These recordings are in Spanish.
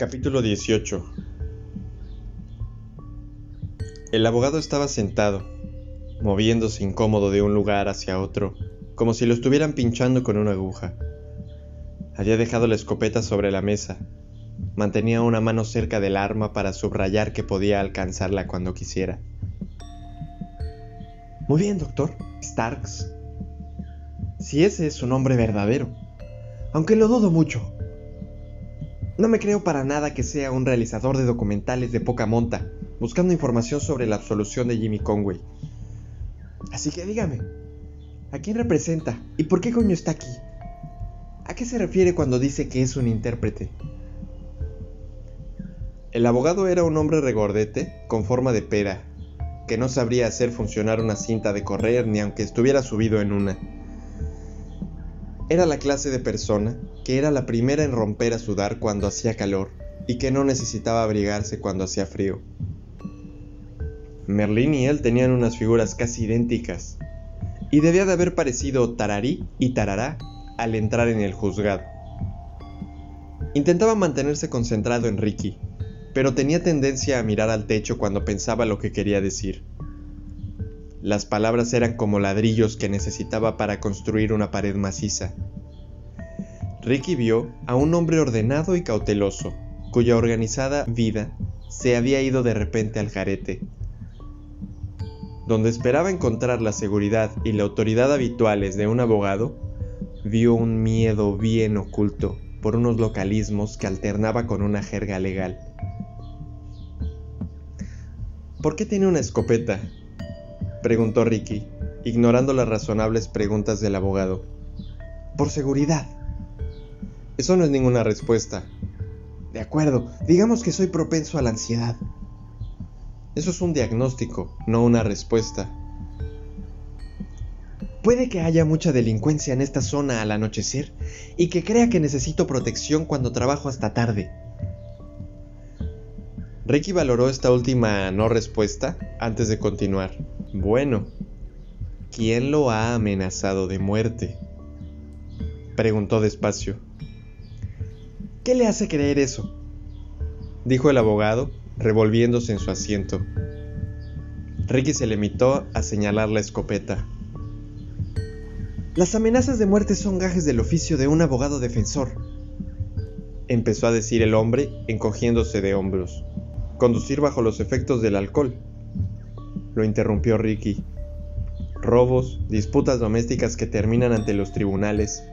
Capítulo 18 El abogado estaba sentado, moviéndose incómodo de un lugar hacia otro, como si lo estuvieran pinchando con una aguja. Había dejado la escopeta sobre la mesa. Mantenía una mano cerca del arma para subrayar que podía alcanzarla cuando quisiera. Muy bien, doctor. Starks. Si ese es su nombre verdadero. Aunque lo dudo mucho. No me creo para nada que sea un realizador de documentales de poca monta, buscando información sobre la absolución de Jimmy Conway. Así que dígame, ¿a quién representa y por qué coño está aquí? ¿A qué se refiere cuando dice que es un intérprete? El abogado era un hombre regordete con forma de pera, que no sabría hacer funcionar una cinta de correr ni aunque estuviera subido en una. Era la clase de persona que era la primera en romper a sudar cuando hacía calor y que no necesitaba abrigarse cuando hacía frío. Merlín y él tenían unas figuras casi idénticas, y debía de haber parecido tararí y tarará al entrar en el juzgado. Intentaba mantenerse concentrado en Ricky, pero tenía tendencia a mirar al techo cuando pensaba lo que quería decir. Las palabras eran como ladrillos que necesitaba para construir una pared maciza. Ricky vio a un hombre ordenado y cauteloso, cuya organizada vida se había ido de repente al jarete. Donde esperaba encontrar la seguridad y la autoridad habituales de un abogado, vio un miedo bien oculto por unos localismos que alternaba con una jerga legal. ¿Por qué tiene una escopeta? preguntó Ricky, ignorando las razonables preguntas del abogado. Por seguridad. Eso no es ninguna respuesta. De acuerdo, digamos que soy propenso a la ansiedad. Eso es un diagnóstico, no una respuesta. Puede que haya mucha delincuencia en esta zona al anochecer y que crea que necesito protección cuando trabajo hasta tarde. Ricky valoró esta última no respuesta antes de continuar. Bueno, ¿quién lo ha amenazado de muerte? Preguntó despacio. ¿Qué le hace creer eso? Dijo el abogado, revolviéndose en su asiento. Ricky se limitó a señalar la escopeta. Las amenazas de muerte son gajes del oficio de un abogado defensor, empezó a decir el hombre, encogiéndose de hombros. Conducir bajo los efectos del alcohol. Lo interrumpió Ricky. Robos, disputas domésticas que terminan ante los tribunales.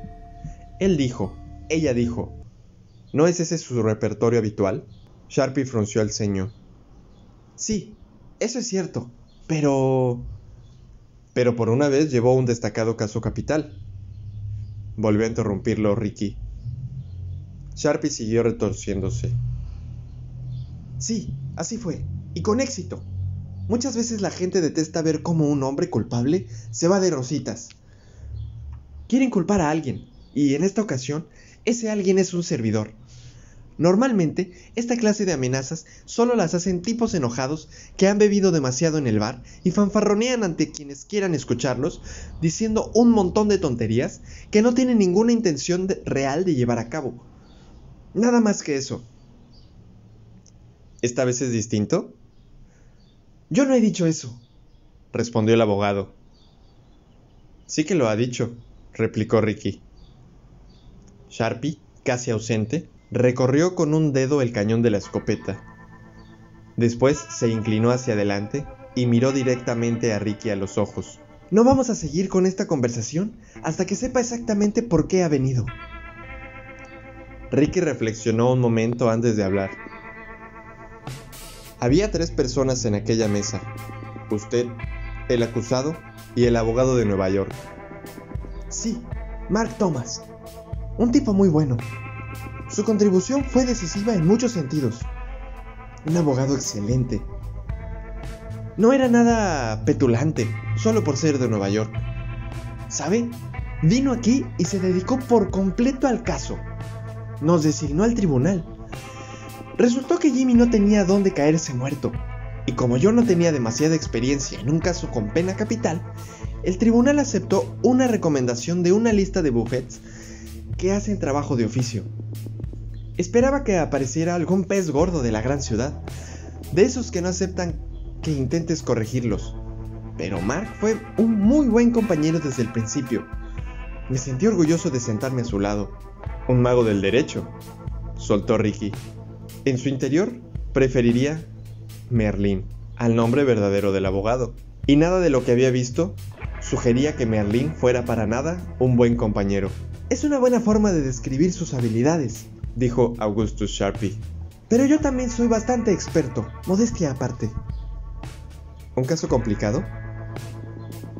Él dijo, ella dijo. ¿No es ese su repertorio habitual? Sharpie frunció el ceño. Sí, eso es cierto, pero... Pero por una vez llevó un destacado caso capital. Volvió a interrumpirlo Ricky. Sharpie siguió retorciéndose. Sí, así fue, y con éxito. Muchas veces la gente detesta ver cómo un hombre culpable se va de rositas. Quieren culpar a alguien, y en esta ocasión, ese alguien es un servidor. Normalmente, esta clase de amenazas solo las hacen tipos enojados que han bebido demasiado en el bar y fanfarronean ante quienes quieran escucharlos, diciendo un montón de tonterías que no tienen ninguna intención real de llevar a cabo. Nada más que eso. ¿Esta vez es distinto? Yo no he dicho eso, respondió el abogado. Sí que lo ha dicho, replicó Ricky. Sharpie, casi ausente, recorrió con un dedo el cañón de la escopeta. Después se inclinó hacia adelante y miró directamente a Ricky a los ojos. No vamos a seguir con esta conversación hasta que sepa exactamente por qué ha venido. Ricky reflexionó un momento antes de hablar. Había tres personas en aquella mesa. Usted, el acusado y el abogado de Nueva York. Sí, Mark Thomas. Un tipo muy bueno. Su contribución fue decisiva en muchos sentidos. Un abogado excelente. No era nada petulante, solo por ser de Nueva York. ¿Sabe? Vino aquí y se dedicó por completo al caso. Nos designó al tribunal. Resultó que Jimmy no tenía dónde caerse muerto, y como yo no tenía demasiada experiencia en un caso con pena capital, el tribunal aceptó una recomendación de una lista de buffets que hacen trabajo de oficio. Esperaba que apareciera algún pez gordo de la gran ciudad, de esos que no aceptan que intentes corregirlos. Pero Mark fue un muy buen compañero desde el principio. Me sentí orgulloso de sentarme a su lado. Un mago del derecho, soltó Ricky. En su interior, preferiría Merlín al nombre verdadero del abogado. Y nada de lo que había visto sugería que Merlín fuera para nada un buen compañero. Es una buena forma de describir sus habilidades, dijo Augustus Sharpie. Pero yo también soy bastante experto, modestia aparte. ¿Un caso complicado?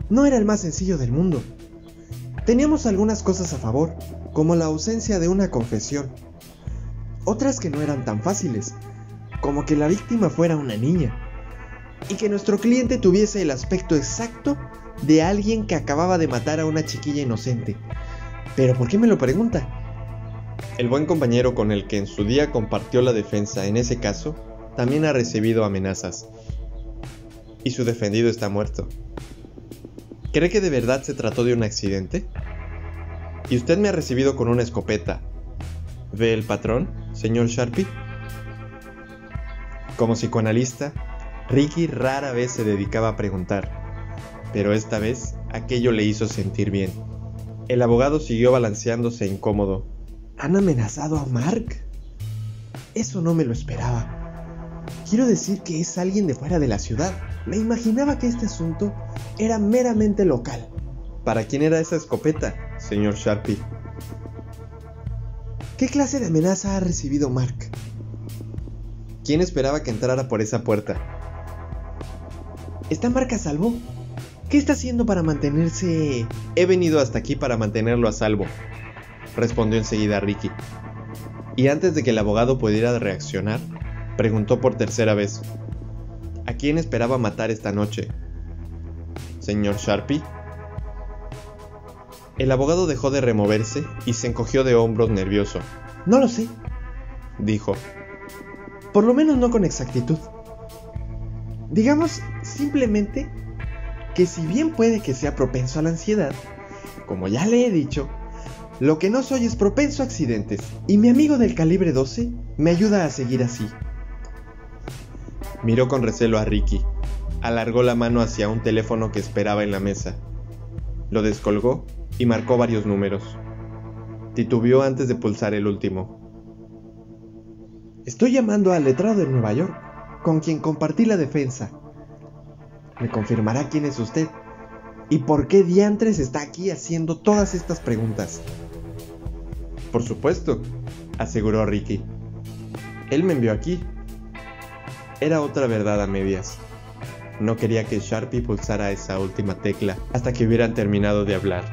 No era el más sencillo del mundo. Teníamos algunas cosas a favor, como la ausencia de una confesión. Otras que no eran tan fáciles, como que la víctima fuera una niña. Y que nuestro cliente tuviese el aspecto exacto de alguien que acababa de matar a una chiquilla inocente. Pero ¿por qué me lo pregunta? El buen compañero con el que en su día compartió la defensa en ese caso también ha recibido amenazas. Y su defendido está muerto. ¿Cree que de verdad se trató de un accidente? Y usted me ha recibido con una escopeta. ¿Ve el patrón, señor Sharpie? Como psicoanalista, Ricky rara vez se dedicaba a preguntar, pero esta vez aquello le hizo sentir bien. El abogado siguió balanceándose incómodo. ¿Han amenazado a Mark? Eso no me lo esperaba. Quiero decir que es alguien de fuera de la ciudad. Me imaginaba que este asunto era meramente local. ¿Para quién era esa escopeta, señor Sharpie? ¿Qué clase de amenaza ha recibido Mark? ¿Quién esperaba que entrara por esa puerta? ¿Está Mark a salvo? ¿Qué está haciendo para mantenerse...? He venido hasta aquí para mantenerlo a salvo, respondió enseguida Ricky. Y antes de que el abogado pudiera reaccionar, preguntó por tercera vez, ¿a quién esperaba matar esta noche? ¿Señor Sharpie? El abogado dejó de removerse y se encogió de hombros nervioso. No lo sé, dijo. Por lo menos no con exactitud. Digamos simplemente que si bien puede que sea propenso a la ansiedad, como ya le he dicho, lo que no soy es propenso a accidentes, y mi amigo del calibre 12 me ayuda a seguir así. Miró con recelo a Ricky, alargó la mano hacia un teléfono que esperaba en la mesa, lo descolgó y marcó varios números. Titubeó antes de pulsar el último. Estoy llamando al letrado de Nueva York, con quien compartí la defensa. ¿Me confirmará quién es usted? ¿Y por qué diantres está aquí haciendo todas estas preguntas? Por supuesto, aseguró Ricky. Él me envió aquí. Era otra verdad a medias. No quería que Sharpie pulsara esa última tecla hasta que hubieran terminado de hablar.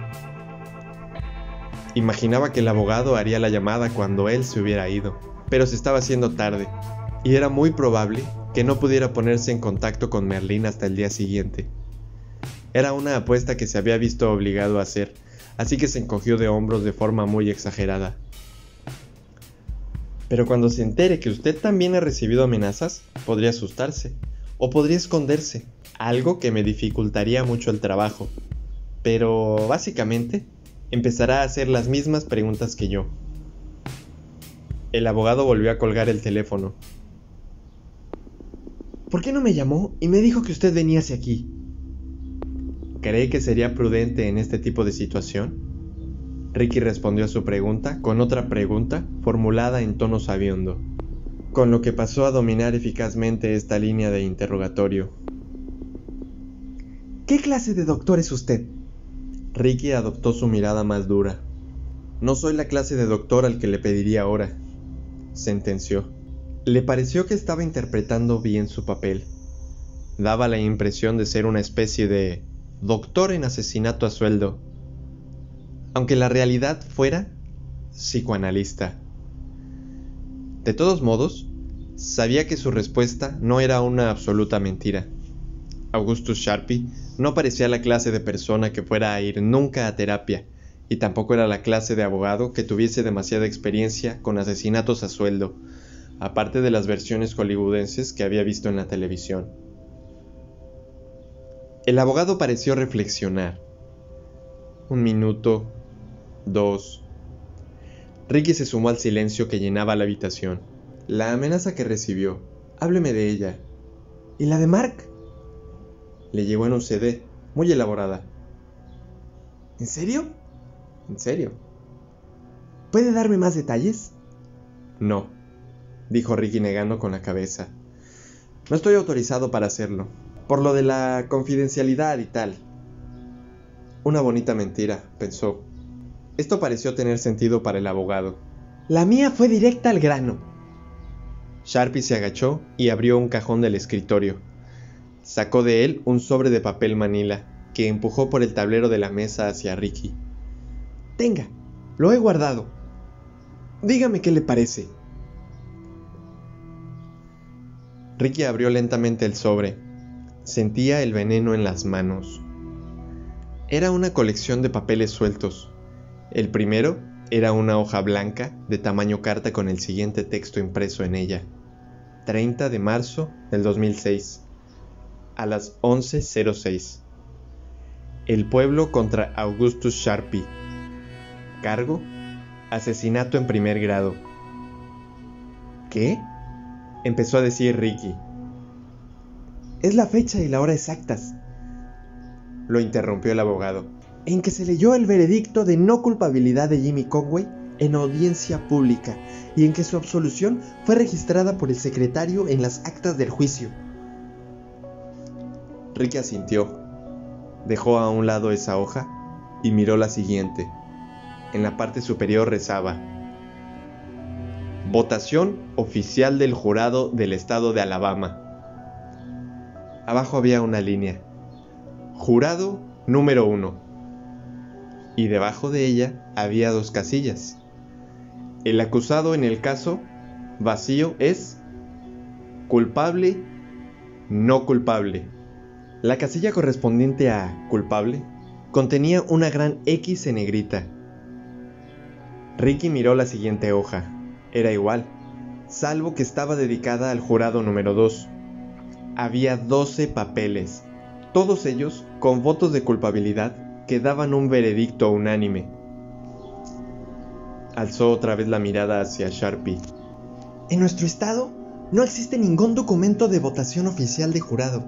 Imaginaba que el abogado haría la llamada cuando él se hubiera ido, pero se estaba haciendo tarde, y era muy probable que no pudiera ponerse en contacto con Merlín hasta el día siguiente. Era una apuesta que se había visto obligado a hacer, así que se encogió de hombros de forma muy exagerada. Pero cuando se entere que usted también ha recibido amenazas, podría asustarse, o podría esconderse, algo que me dificultaría mucho el trabajo. Pero básicamente, empezará a hacer las mismas preguntas que yo. El abogado volvió a colgar el teléfono. ¿Por qué no me llamó y me dijo que usted venía hacia aquí? ¿Cree que sería prudente en este tipo de situación? Ricky respondió a su pregunta con otra pregunta formulada en tono sabiondo, con lo que pasó a dominar eficazmente esta línea de interrogatorio. ¿Qué clase de doctor es usted? Ricky adoptó su mirada más dura. No soy la clase de doctor al que le pediría ahora, sentenció. Le pareció que estaba interpretando bien su papel. Daba la impresión de ser una especie de doctor en asesinato a sueldo, aunque la realidad fuera psicoanalista. De todos modos, sabía que su respuesta no era una absoluta mentira. Augustus Sharpie no parecía la clase de persona que fuera a ir nunca a terapia, y tampoco era la clase de abogado que tuviese demasiada experiencia con asesinatos a sueldo, aparte de las versiones hollywoodenses que había visto en la televisión. El abogado pareció reflexionar. Un minuto, dos. Ricky se sumó al silencio que llenaba la habitación. La amenaza que recibió. Hábleme de ella. ¿Y la de Mark? Le llegó en un CD, muy elaborada. ¿En serio? ¿En serio? ¿Puede darme más detalles? No, dijo Ricky negando con la cabeza. No estoy autorizado para hacerlo, por lo de la confidencialidad y tal. Una bonita mentira, pensó. Esto pareció tener sentido para el abogado. La mía fue directa al grano. Sharpie se agachó y abrió un cajón del escritorio. Sacó de él un sobre de papel manila que empujó por el tablero de la mesa hacia Ricky. Tenga, lo he guardado. Dígame qué le parece. Ricky abrió lentamente el sobre. Sentía el veneno en las manos. Era una colección de papeles sueltos, el primero era una hoja blanca de tamaño carta con el siguiente texto impreso en ella. 30 de marzo del 2006, a las 11.06. El pueblo contra Augustus Sharpie. Cargo, asesinato en primer grado. ¿Qué? Empezó a decir Ricky. Es la fecha y la hora exactas. Lo interrumpió el abogado en que se leyó el veredicto de no culpabilidad de Jimmy Conway en audiencia pública y en que su absolución fue registrada por el secretario en las actas del juicio. Ricky asintió, dejó a un lado esa hoja y miró la siguiente. En la parte superior rezaba, Votación oficial del jurado del estado de Alabama. Abajo había una línea. Jurado número uno y debajo de ella había dos casillas. El acusado en el caso vacío es culpable, no culpable. La casilla correspondiente a culpable contenía una gran X en negrita. Ricky miró la siguiente hoja. Era igual, salvo que estaba dedicada al jurado número 2. Había 12 papeles, todos ellos con votos de culpabilidad que daban un veredicto unánime. Alzó otra vez la mirada hacia Sharpie. En nuestro estado no existe ningún documento de votación oficial de jurado,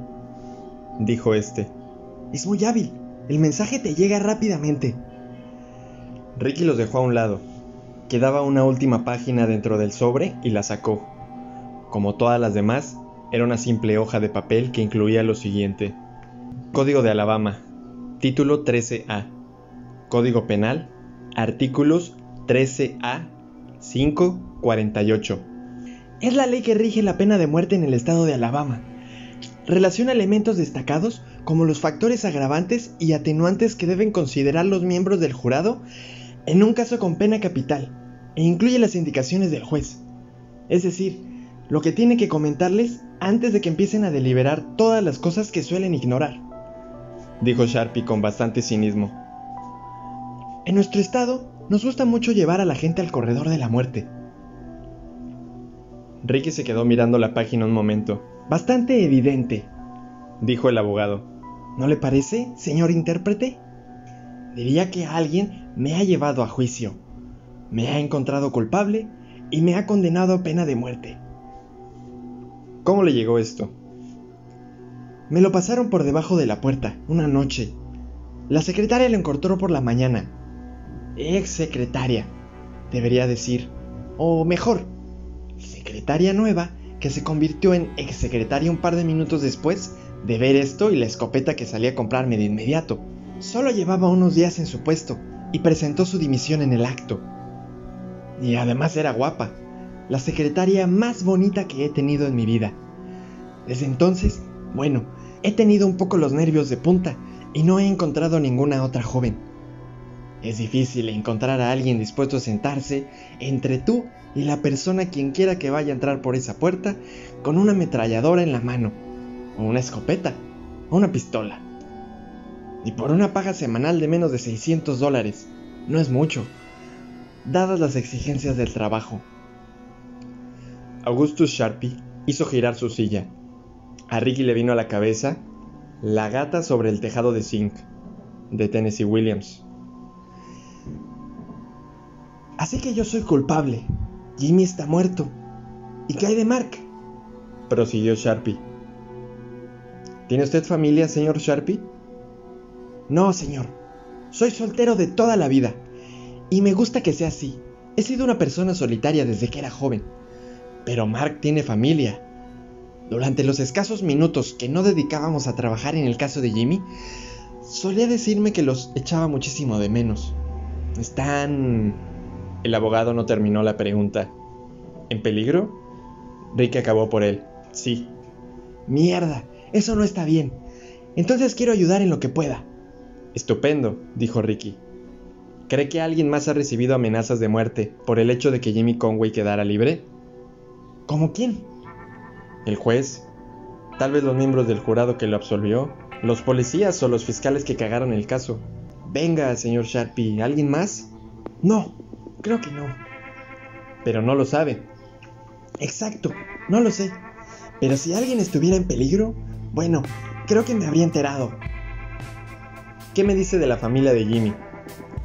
dijo este. Es muy hábil. El mensaje te llega rápidamente. Ricky los dejó a un lado. Quedaba una última página dentro del sobre y la sacó. Como todas las demás, era una simple hoja de papel que incluía lo siguiente. Código de Alabama, Título 13A. Código Penal. Artículos 13A 548. Es la ley que rige la pena de muerte en el estado de Alabama. Relaciona elementos destacados como los factores agravantes y atenuantes que deben considerar los miembros del jurado en un caso con pena capital e incluye las indicaciones del juez. Es decir, lo que tiene que comentarles antes de que empiecen a deliberar todas las cosas que suelen ignorar dijo Sharpie con bastante cinismo. En nuestro estado nos gusta mucho llevar a la gente al corredor de la muerte. Ricky se quedó mirando la página un momento. Bastante evidente, dijo el abogado. ¿No le parece, señor intérprete? Diría que alguien me ha llevado a juicio, me ha encontrado culpable y me ha condenado a pena de muerte. ¿Cómo le llegó esto? Me lo pasaron por debajo de la puerta, una noche. La secretaria lo encontró por la mañana. Ex secretaria, debería decir. O mejor, secretaria nueva que se convirtió en ex secretaria un par de minutos después de ver esto y la escopeta que salía a comprarme de inmediato. Solo llevaba unos días en su puesto y presentó su dimisión en el acto. Y además era guapa, la secretaria más bonita que he tenido en mi vida. Desde entonces, bueno, He tenido un poco los nervios de punta y no he encontrado ninguna otra joven. Es difícil encontrar a alguien dispuesto a sentarse entre tú y la persona quien quiera que vaya a entrar por esa puerta con una ametralladora en la mano, o una escopeta, o una pistola. Y por una paga semanal de menos de 600 dólares. No es mucho, dadas las exigencias del trabajo. Augustus Sharpie hizo girar su silla a Ricky le vino a la cabeza La gata sobre el tejado de zinc de Tennessee Williams. Así que yo soy culpable. Jimmy está muerto. ¿Y qué hay de Mark? prosiguió Sharpie. ¿Tiene usted familia, señor Sharpie? No, señor. Soy soltero de toda la vida. Y me gusta que sea así. He sido una persona solitaria desde que era joven. Pero Mark tiene familia. Durante los escasos minutos que no dedicábamos a trabajar en el caso de Jimmy, solía decirme que los echaba muchísimo de menos. Están... El abogado no terminó la pregunta. ¿En peligro? Ricky acabó por él. Sí. Mierda, eso no está bien. Entonces quiero ayudar en lo que pueda. Estupendo, dijo Ricky. ¿Cree que alguien más ha recibido amenazas de muerte por el hecho de que Jimmy Conway quedara libre? ¿Cómo quién? ¿El juez? ¿Tal vez los miembros del jurado que lo absolvió? ¿Los policías o los fiscales que cagaron el caso? Venga, señor Sharpie, ¿alguien más? No, creo que no. Pero no lo sabe. Exacto, no lo sé. Pero si alguien estuviera en peligro, bueno, creo que me habría enterado. ¿Qué me dice de la familia de Jimmy?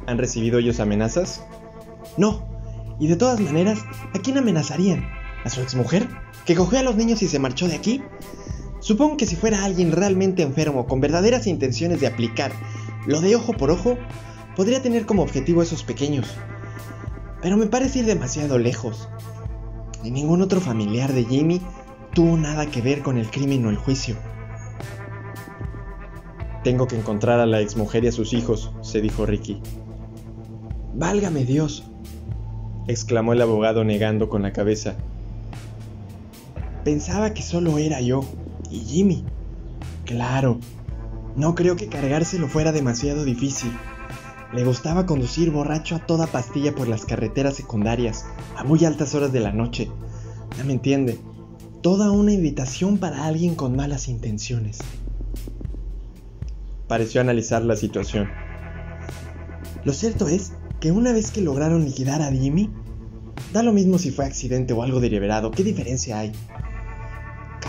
¿Han recibido ellos amenazas? No. Y de todas maneras, ¿a quién amenazarían? ¿A su exmujer? ¿Que cogió a los niños y se marchó de aquí? Supongo que si fuera alguien realmente enfermo, con verdaderas intenciones de aplicar lo de ojo por ojo, podría tener como objetivo a esos pequeños. Pero me parece ir demasiado lejos. Y ningún otro familiar de Jimmy tuvo nada que ver con el crimen o el juicio. Tengo que encontrar a la exmujer y a sus hijos, se dijo Ricky. Válgame Dios, exclamó el abogado negando con la cabeza. Pensaba que solo era yo y Jimmy. Claro, no creo que cargárselo fuera demasiado difícil. Le gustaba conducir borracho a toda pastilla por las carreteras secundarias, a muy altas horas de la noche. Ya me entiende, toda una invitación para alguien con malas intenciones pareció analizar la situación. Lo cierto es que una vez que lograron liquidar a Jimmy, da lo mismo si fue accidente o algo deliberado, ¿qué diferencia hay?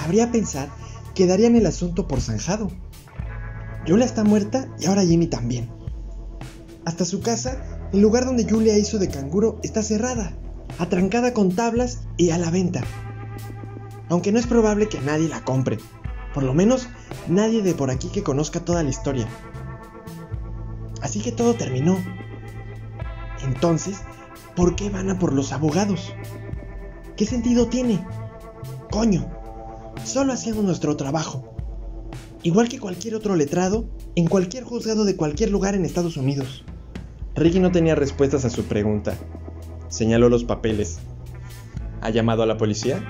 Cabría pensar que darían el asunto por zanjado. Julia está muerta y ahora Jimmy también. Hasta su casa, el lugar donde Julia hizo de canguro, está cerrada, atrancada con tablas y a la venta. Aunque no es probable que nadie la compre, por lo menos nadie de por aquí que conozca toda la historia. Así que todo terminó. Entonces, ¿por qué van a por los abogados? ¿Qué sentido tiene? Coño, solo hacíamos nuestro trabajo. Igual que cualquier otro letrado, en cualquier juzgado de cualquier lugar en Estados Unidos. Ricky no tenía respuestas a su pregunta. Señaló los papeles. ¿Ha llamado a la policía?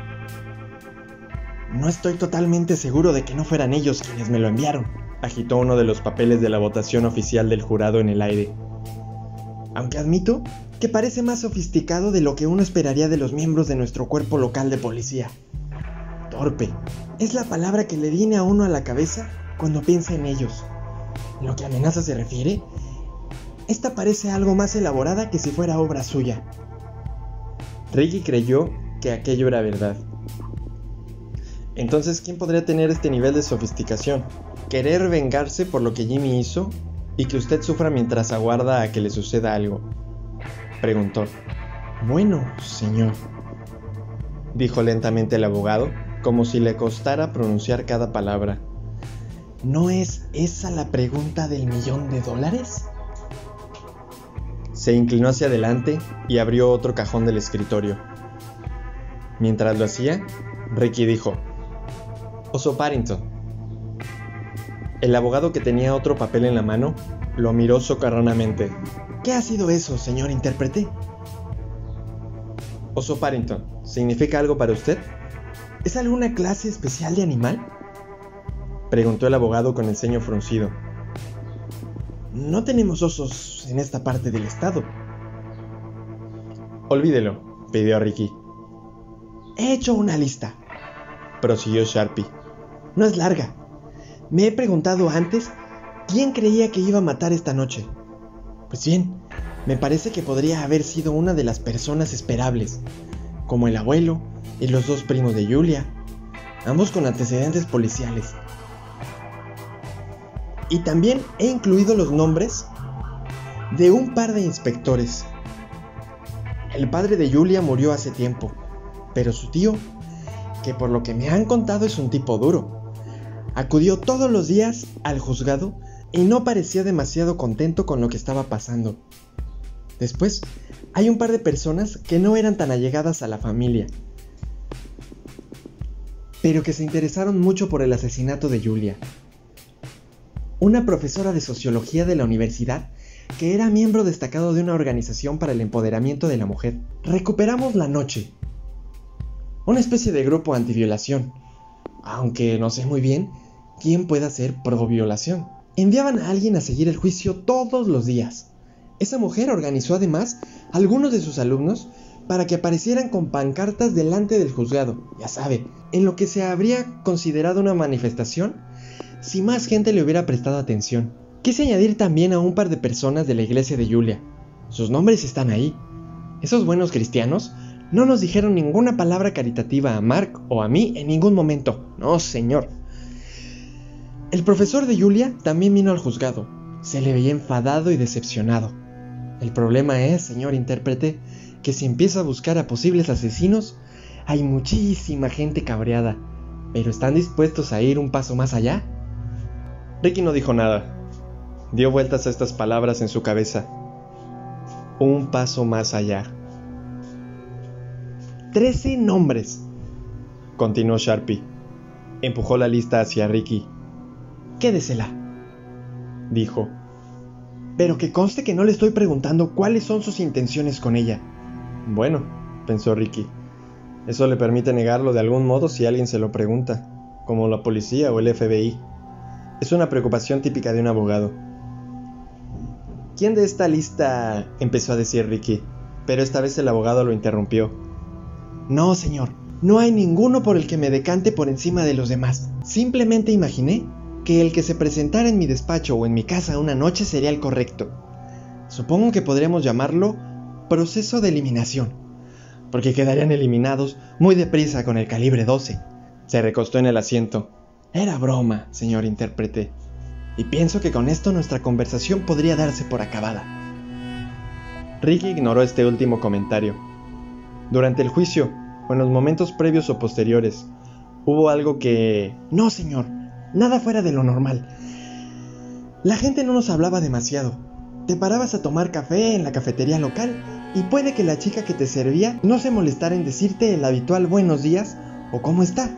No estoy totalmente seguro de que no fueran ellos quienes me lo enviaron. Agitó uno de los papeles de la votación oficial del jurado en el aire. Aunque admito que parece más sofisticado de lo que uno esperaría de los miembros de nuestro cuerpo local de policía. Torpe. Es la palabra que le viene a uno a la cabeza cuando piensa en ellos. Lo que amenaza se refiere, esta parece algo más elaborada que si fuera obra suya. Ricky creyó que aquello era verdad. Entonces, ¿quién podría tener este nivel de sofisticación? Querer vengarse por lo que Jimmy hizo y que usted sufra mientras aguarda a que le suceda algo. Preguntó. Bueno, señor, dijo lentamente el abogado, como si le costara pronunciar cada palabra. ¿No es esa la pregunta del millón de dólares? Se inclinó hacia adelante y abrió otro cajón del escritorio. Mientras lo hacía, Ricky dijo, Oso Parrington. El abogado que tenía otro papel en la mano lo miró socarronamente. ¿Qué ha sido eso, señor intérprete? Oso Parrington, ¿significa algo para usted? ¿Es alguna clase especial de animal? Preguntó el abogado con el ceño fruncido. No tenemos osos en esta parte del estado. Olvídelo, pidió Ricky. He hecho una lista, prosiguió Sharpie no es larga. Me he preguntado antes quién creía que iba a matar esta noche. Pues bien, me parece que podría haber sido una de las personas esperables, como el abuelo y los dos primos de Julia, ambos con antecedentes policiales. Y también he incluido los nombres de un par de inspectores. El padre de Julia murió hace tiempo, pero su tío, que por lo que me han contado es un tipo duro, acudió todos los días al juzgado y no parecía demasiado contento con lo que estaba pasando. Después, hay un par de personas que no eran tan allegadas a la familia, pero que se interesaron mucho por el asesinato de Julia. Una profesora de sociología de la universidad que era miembro destacado de una organización para el empoderamiento de la mujer. Recuperamos la noche. Una especie de grupo antiviolación, aunque no sé muy bien quién pueda ser pro violación. Enviaban a alguien a seguir el juicio todos los días. Esa mujer organizó además a algunos de sus alumnos para que aparecieran con pancartas delante del juzgado, ya sabe, en lo que se habría considerado una manifestación si más gente le hubiera prestado atención. Quise añadir también a un par de personas de la iglesia de Julia. Sus nombres están ahí. Esos buenos cristianos no nos dijeron ninguna palabra caritativa a Mark o a mí en ningún momento. No, señor. El profesor de Julia también vino al juzgado. Se le veía enfadado y decepcionado. El problema es, señor intérprete, que si empieza a buscar a posibles asesinos, hay muchísima gente cabreada. ¿Pero están dispuestos a ir un paso más allá? Ricky no dijo nada. Dio vueltas a estas palabras en su cabeza. Un paso más allá. Trece nombres. Continuó Sharpie. Empujó la lista hacia Ricky. Quédesela. Dijo. Pero que conste que no le estoy preguntando cuáles son sus intenciones con ella. Bueno, pensó Ricky. Eso le permite negarlo de algún modo si alguien se lo pregunta, como la policía o el FBI. Es una preocupación típica de un abogado. ¿Quién de esta lista? empezó a decir Ricky, pero esta vez el abogado lo interrumpió. No, señor, no hay ninguno por el que me decante por encima de los demás. Simplemente imaginé que el que se presentara en mi despacho o en mi casa una noche sería el correcto. Supongo que podríamos llamarlo proceso de eliminación, porque quedarían eliminados muy deprisa con el calibre 12. Se recostó en el asiento. Era broma, señor intérprete y pienso que con esto nuestra conversación podría darse por acabada. Ricky ignoró este último comentario. Durante el juicio, o en los momentos previos o posteriores, hubo algo que... No, señor, nada fuera de lo normal. La gente no nos hablaba demasiado. Te parabas a tomar café en la cafetería local y puede que la chica que te servía no se molestara en decirte el habitual buenos días o cómo está.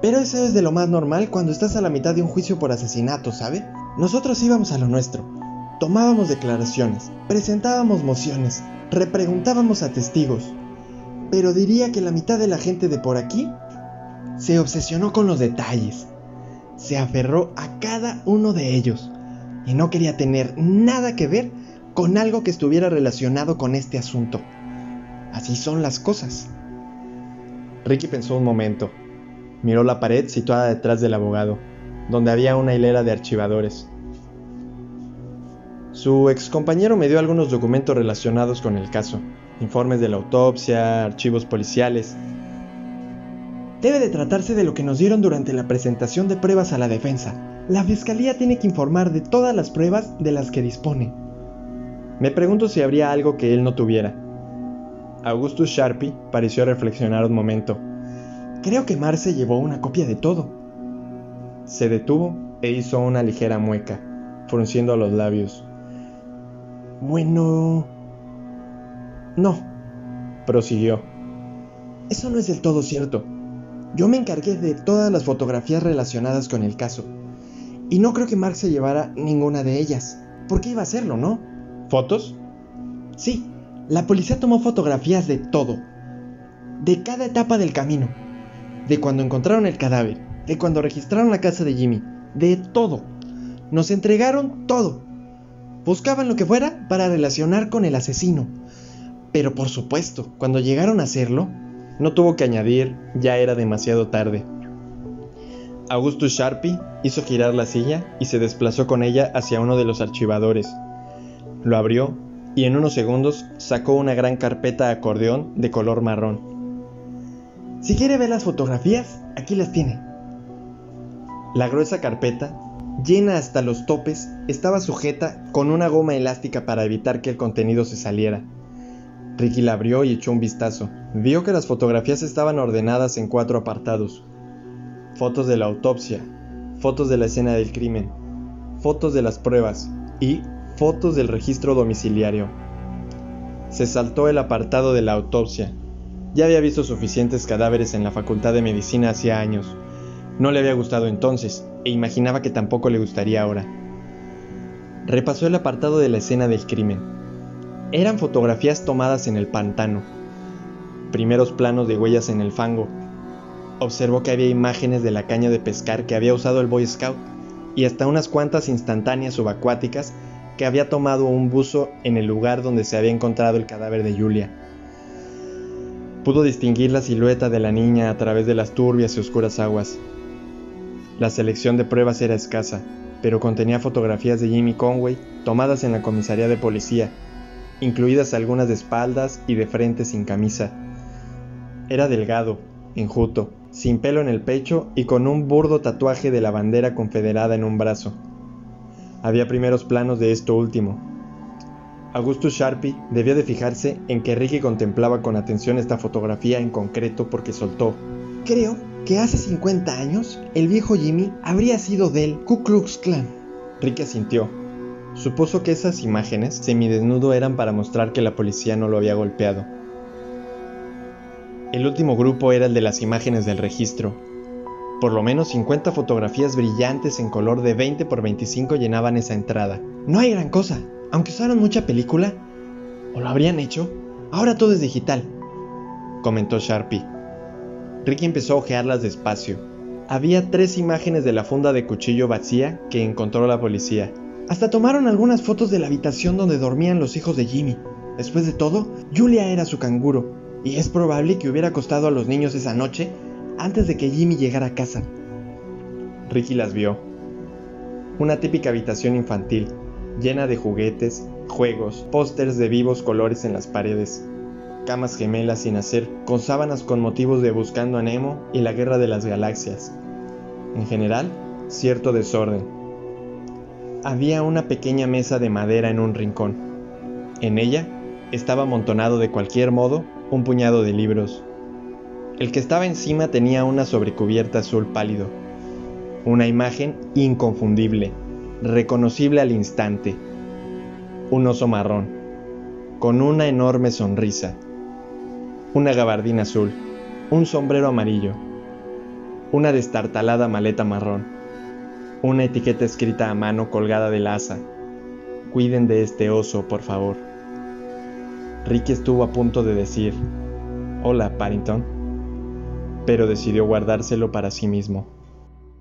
Pero eso es de lo más normal cuando estás a la mitad de un juicio por asesinato, ¿sabe? Nosotros íbamos a lo nuestro. Tomábamos declaraciones, presentábamos mociones, repreguntábamos a testigos. Pero diría que la mitad de la gente de por aquí se obsesionó con los detalles. Se aferró a cada uno de ellos y no quería tener nada que ver con algo que estuviera relacionado con este asunto. Así son las cosas. Ricky pensó un momento Miró la pared situada detrás del abogado, donde había una hilera de archivadores. Su ex compañero me dio algunos documentos relacionados con el caso, informes de la autopsia, archivos policiales. Debe de tratarse de lo que nos dieron durante la presentación de pruebas a la defensa. La fiscalía tiene que informar de todas las pruebas de las que dispone. Me pregunto si habría algo que él no tuviera. Augustus Sharpie pareció reflexionar un momento. Creo que Marce llevó una copia de todo. Se detuvo e hizo una ligera mueca, frunciendo los labios. Bueno... No, prosiguió. Eso no es del todo cierto. Yo me encargué de todas las fotografías relacionadas con el caso. Y no creo que Mark se llevara ninguna de ellas. ¿Por qué iba a hacerlo, no? ¿Fotos? Sí, la policía tomó fotografías de todo. De cada etapa del camino de cuando encontraron el cadáver, de cuando registraron la casa de Jimmy, de todo. Nos entregaron todo. Buscaban lo que fuera para relacionar con el asesino. Pero por supuesto, cuando llegaron a hacerlo, no tuvo que añadir, ya era demasiado tarde. Augustus Sharpie hizo girar la silla y se desplazó con ella hacia uno de los archivadores. Lo abrió y en unos segundos sacó una gran carpeta acordeón de color marrón. Si quiere ver las fotografías, aquí las tiene. La gruesa carpeta, llena hasta los topes, estaba sujeta con una goma elástica para evitar que el contenido se saliera. Ricky la abrió y echó un vistazo. Vio que las fotografías estaban ordenadas en cuatro apartados. Fotos de la autopsia, fotos de la escena del crimen, fotos de las pruebas y fotos del registro domiciliario. Se saltó el apartado de la autopsia. Ya había visto suficientes cadáveres en la Facultad de Medicina hacía años. No le había gustado entonces, e imaginaba que tampoco le gustaría ahora. Repasó el apartado de la escena del crimen. Eran fotografías tomadas en el pantano, primeros planos de huellas en el fango. Observó que había imágenes de la caña de pescar que había usado el Boy Scout y hasta unas cuantas instantáneas subacuáticas que había tomado un buzo en el lugar donde se había encontrado el cadáver de Julia. Pudo distinguir la silueta de la niña a través de las turbias y oscuras aguas. La selección de pruebas era escasa, pero contenía fotografías de Jimmy Conway tomadas en la comisaría de policía, incluidas algunas de espaldas y de frente sin camisa. Era delgado, enjuto, sin pelo en el pecho y con un burdo tatuaje de la bandera confederada en un brazo. Había primeros planos de esto último. Augustus Sharpie debió de fijarse en que Ricky contemplaba con atención esta fotografía en concreto porque soltó. Creo que hace 50 años el viejo Jimmy habría sido del Ku Klux Klan. Ricky asintió. Supuso que esas imágenes semidesnudo eran para mostrar que la policía no lo había golpeado. El último grupo era el de las imágenes del registro. Por lo menos 50 fotografías brillantes en color de 20 por 25 llenaban esa entrada. No hay gran cosa, aunque usaron mucha película. ¿O lo habrían hecho? Ahora todo es digital, comentó Sharpie. Ricky empezó a ojearlas despacio. Había tres imágenes de la funda de cuchillo vacía que encontró la policía. Hasta tomaron algunas fotos de la habitación donde dormían los hijos de Jimmy. Después de todo, Julia era su canguro, y es probable que hubiera acostado a los niños esa noche antes de que Jimmy llegara a casa. Ricky las vio. Una típica habitación infantil, llena de juguetes, juegos, pósters de vivos colores en las paredes, camas gemelas sin hacer, con sábanas con motivos de Buscando a Nemo y la Guerra de las Galaxias. En general, cierto desorden. Había una pequeña mesa de madera en un rincón. En ella estaba amontonado de cualquier modo un puñado de libros. El que estaba encima tenía una sobrecubierta azul pálido, una imagen inconfundible, reconocible al instante, un oso marrón, con una enorme sonrisa, una gabardina azul, un sombrero amarillo, una destartalada maleta marrón, una etiqueta escrita a mano colgada del asa. Cuiden de este oso, por favor. Ricky estuvo a punto de decir, Hola, Parrington, pero decidió guardárselo para sí mismo.